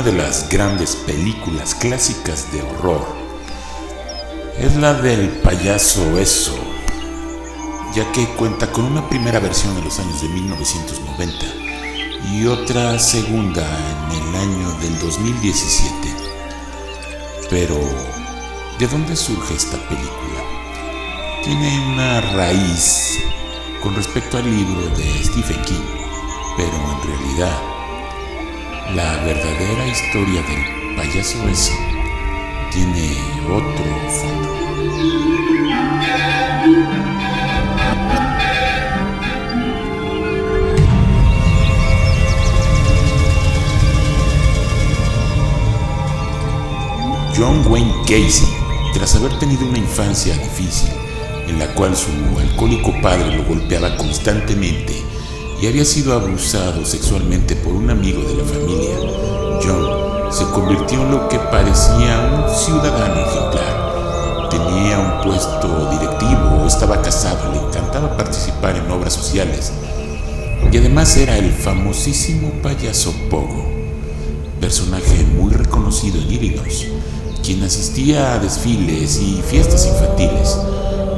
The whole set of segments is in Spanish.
una de las grandes películas clásicas de horror es la del payaso eso, ya que cuenta con una primera versión en los años de 1990 y otra segunda en el año del 2017. Pero, ¿de dónde surge esta película? Tiene una raíz con respecto al libro de Stephen King, pero en realidad la verdadera historia del payaso ese tiene otro fondo. John Wayne Casey, tras haber tenido una infancia difícil, en la cual su alcohólico padre lo golpeaba constantemente y había sido abusado sexualmente por un amigo de la familia, John se convirtió en lo que parecía un ciudadano ejemplar. Tenía un puesto directivo, estaba casado, le encantaba participar en obras sociales y además era el famosísimo payaso Pogo, personaje muy reconocido en Illinois, quien asistía a desfiles y fiestas infantiles.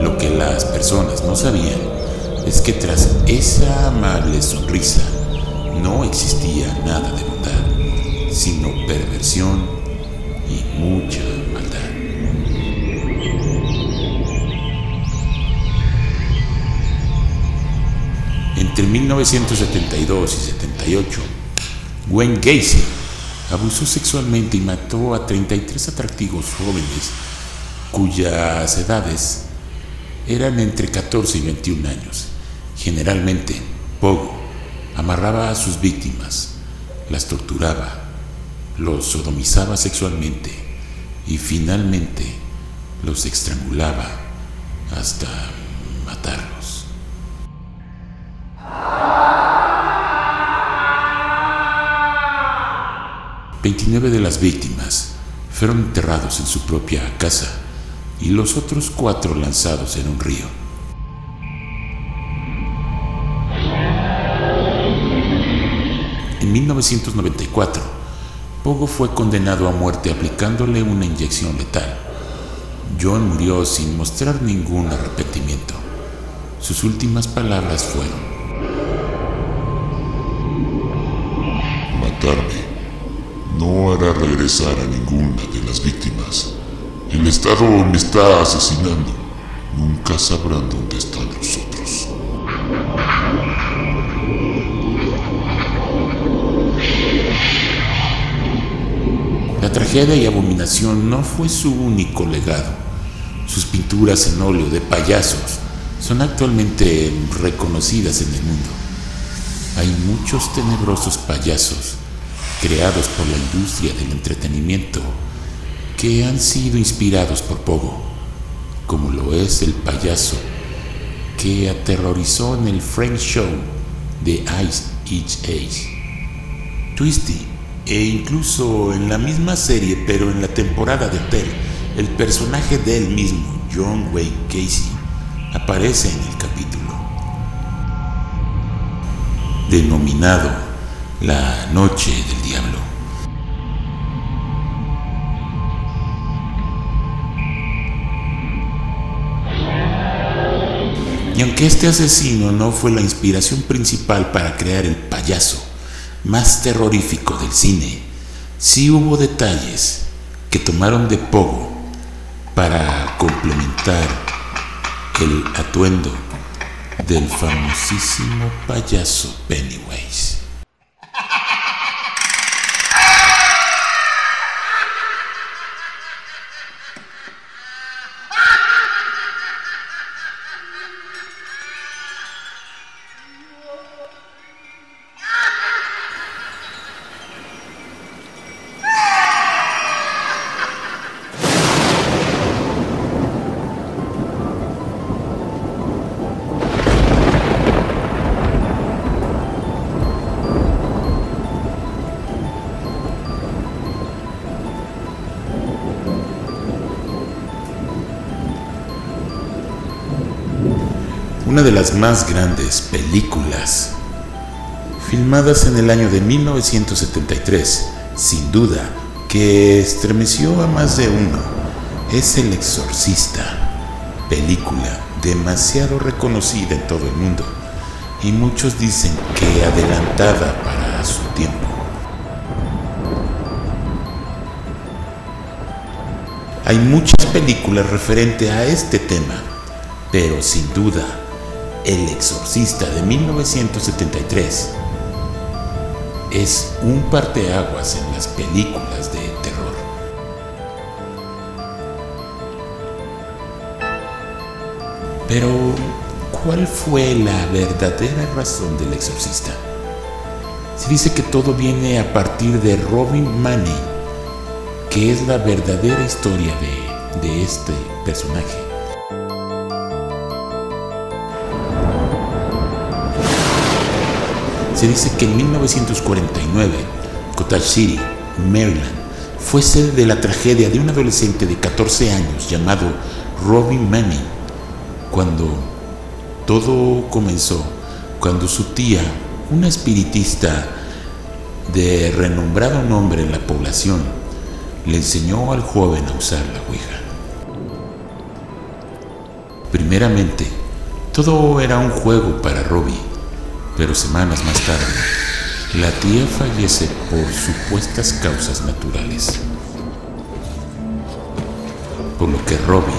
Lo que las personas no sabían es que tras esa amable sonrisa no existía nada de bondad, sino perversión y mucha maldad. Entre 1972 y 78, Wayne Gacy abusó sexualmente y mató a 33 atractivos jóvenes cuyas edades eran entre 14 y 21 años. Generalmente, Pogo amarraba a sus víctimas, las torturaba, los sodomizaba sexualmente y finalmente los estrangulaba hasta matarlos. Veintinueve de las víctimas fueron enterrados en su propia casa y los otros cuatro lanzados en un río. En 1994, Pogo fue condenado a muerte aplicándole una inyección letal. John murió sin mostrar ningún arrepentimiento. Sus últimas palabras fueron, Matarme no hará regresar a ninguna de las víctimas. El Estado me está asesinando. Nunca sabrán dónde están los otros. Tragedia y abominación no fue su único legado. Sus pinturas en óleo de payasos son actualmente reconocidas en el mundo. Hay muchos tenebrosos payasos creados por la industria del entretenimiento que han sido inspirados por Pogo, como lo es el payaso que aterrorizó en el Frank Show de Ice Each Age, Twisty, e incluso en la misma serie, pero en la temporada de Hotel, el personaje de él mismo, John Wayne Casey, aparece en el capítulo, denominado La Noche del Diablo. Y aunque este asesino no fue la inspiración principal para crear el payaso más terrorífico del cine, sí hubo detalles que tomaron de Pogo para complementar el atuendo del famosísimo payaso Pennywise. Una de las más grandes películas, filmadas en el año de 1973 sin duda, que estremeció a más de uno, es El Exorcista, película demasiado reconocida en todo el mundo y muchos dicen que adelantada para su tiempo. Hay muchas películas referentes a este tema, pero sin duda, El Exorcista de 1973 es un parteaguas en las películas de terror. Pero, ¿cuál fue la verdadera razón del exorcista? Se dice que todo viene a partir de Robin Manning, que es la verdadera historia de, de este personaje. Se dice que en 1949, Cottage City, Maryland, fue sede de la tragedia de un adolescente de 14 años llamado Robin Manning, cuando todo comenzó, cuando su tía, una espiritista de renombrado nombre en la población, le enseñó al joven a usar la Ouija. Primeramente, todo era un juego para Robbie, pero semanas más tarde, la tía fallece por supuestas causas naturales. Por lo que Robbie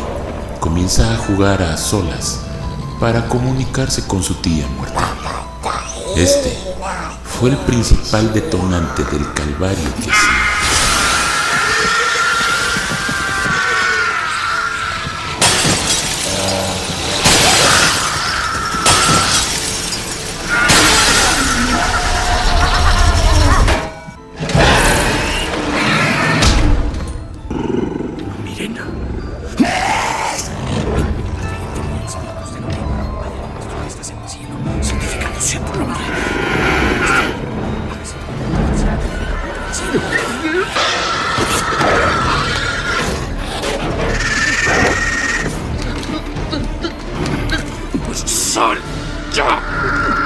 comienza a jugar a solas para comunicarse con su tía muerta. Este fue el principal detonante del calvario que じゃ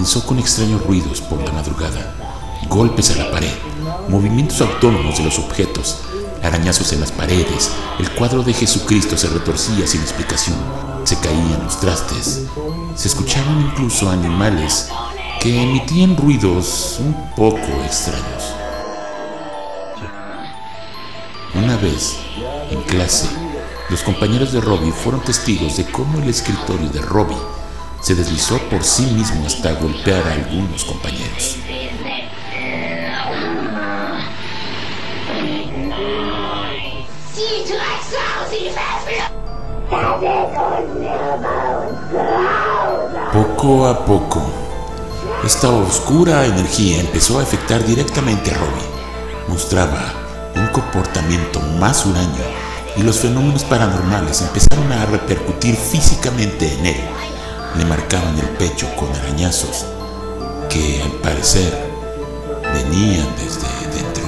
comenzó con extraños ruidos por la madrugada, golpes a la pared, movimientos autónomos de los objetos, arañazos en las paredes, el cuadro de Jesucristo se retorcía sin explicación, se caían los trastes, se escuchaban incluso animales que emitían ruidos un poco extraños. Una vez, en clase, los compañeros de Robbie fueron testigos de cómo el escritorio de Robbie se deslizó por sí mismo hasta golpear a algunos compañeros. Poco a poco, esta oscura energía empezó a afectar directamente a Robbie. Mostraba un comportamiento más huraño y los fenómenos paranormales empezaron a repercutir físicamente en él le marcaban el pecho con arañazos que al parecer venían desde dentro.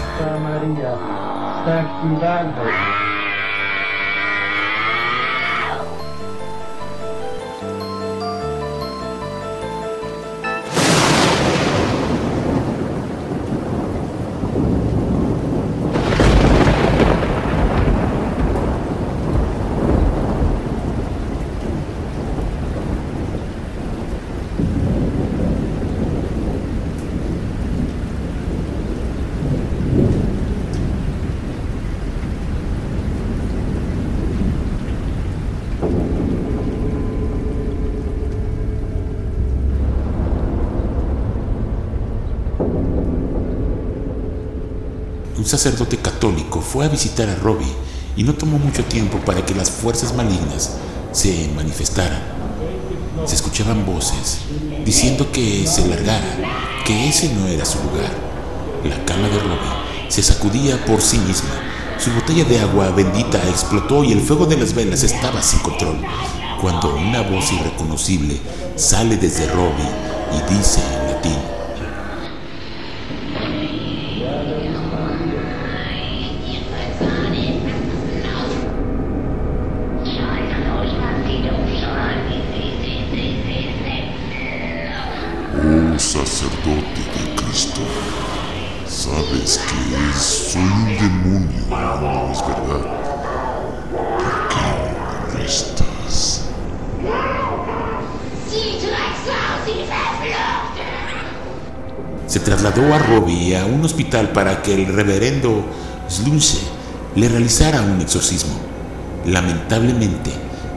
Un sacerdote católico fue a visitar a Robbie y no tomó mucho tiempo para que las fuerzas malignas se manifestaran. se escuchaban voces diciendo que se largara, que ese no era su lugar. La cama de Robbie se sacudía por sí misma. Su botella de agua bendita explotó y el fuego de las velas estaba sin control. Cuando una voz irreconocible sale desde Robbie y dice en latín, sacerdote de Cristo, sabes que soy un demonio, no es verdad. ¿Por qué arrestas? se trasladó a Robbie a un hospital para que el reverendo Slunce le realizara un exorcismo. Lamentablemente,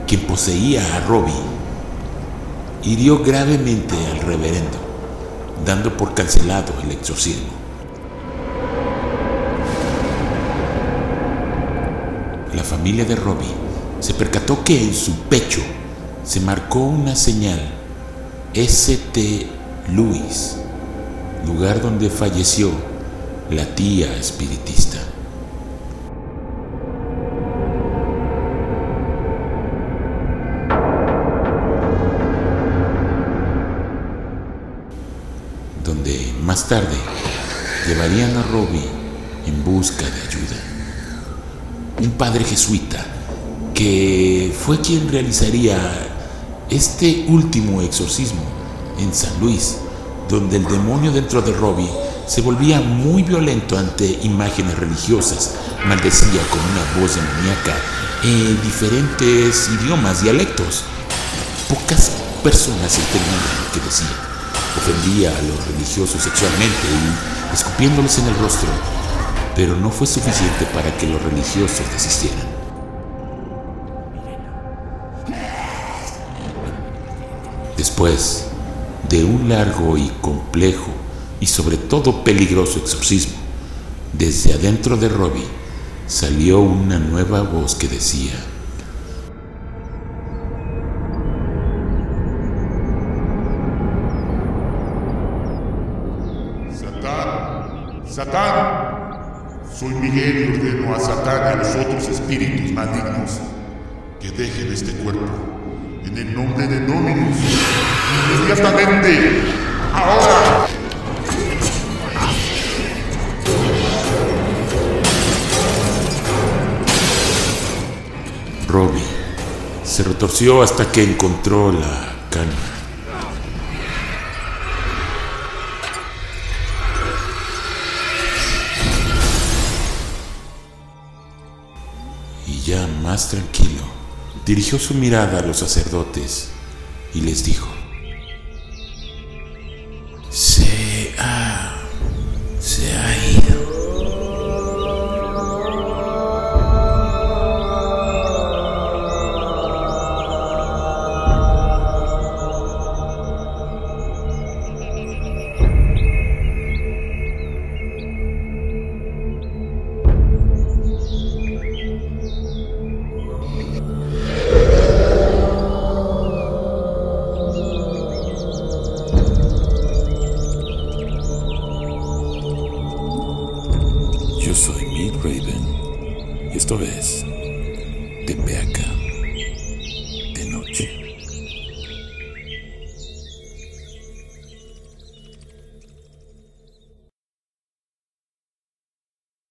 quien poseía a Robbie hirió gravemente al reverendo, dando por cancelado el exorcismo. La familia de Robbie se percató que en su pecho se marcó una señal ST Louis, lugar donde falleció la tía espiritista. donde más tarde llevarían a Robbie en busca de ayuda. Un padre jesuita que fue quien realizaría este último exorcismo en San Luis, donde el demonio dentro de Robbie se volvía muy violento ante imágenes religiosas, maldecía con una voz demoníaca en diferentes idiomas, dialectos. Pocas personas entendían lo que decía. Ofendía a los religiosos sexualmente y escupiéndoles en el rostro, pero no fue suficiente para que los religiosos desistieran. Después de un largo y complejo y sobre todo peligroso exorcismo, desde adentro de Robbie salió una nueva voz que decía, Satán, Satán, y ordeno a Satán y a los otros espíritus malignos que dejen este cuerpo en el nombre de Dominus, inmediatamente, ahora. Robbie se retorció hasta que encontró la calma. Más tranquilo, dirigió su mirada a los sacerdotes y les dijo,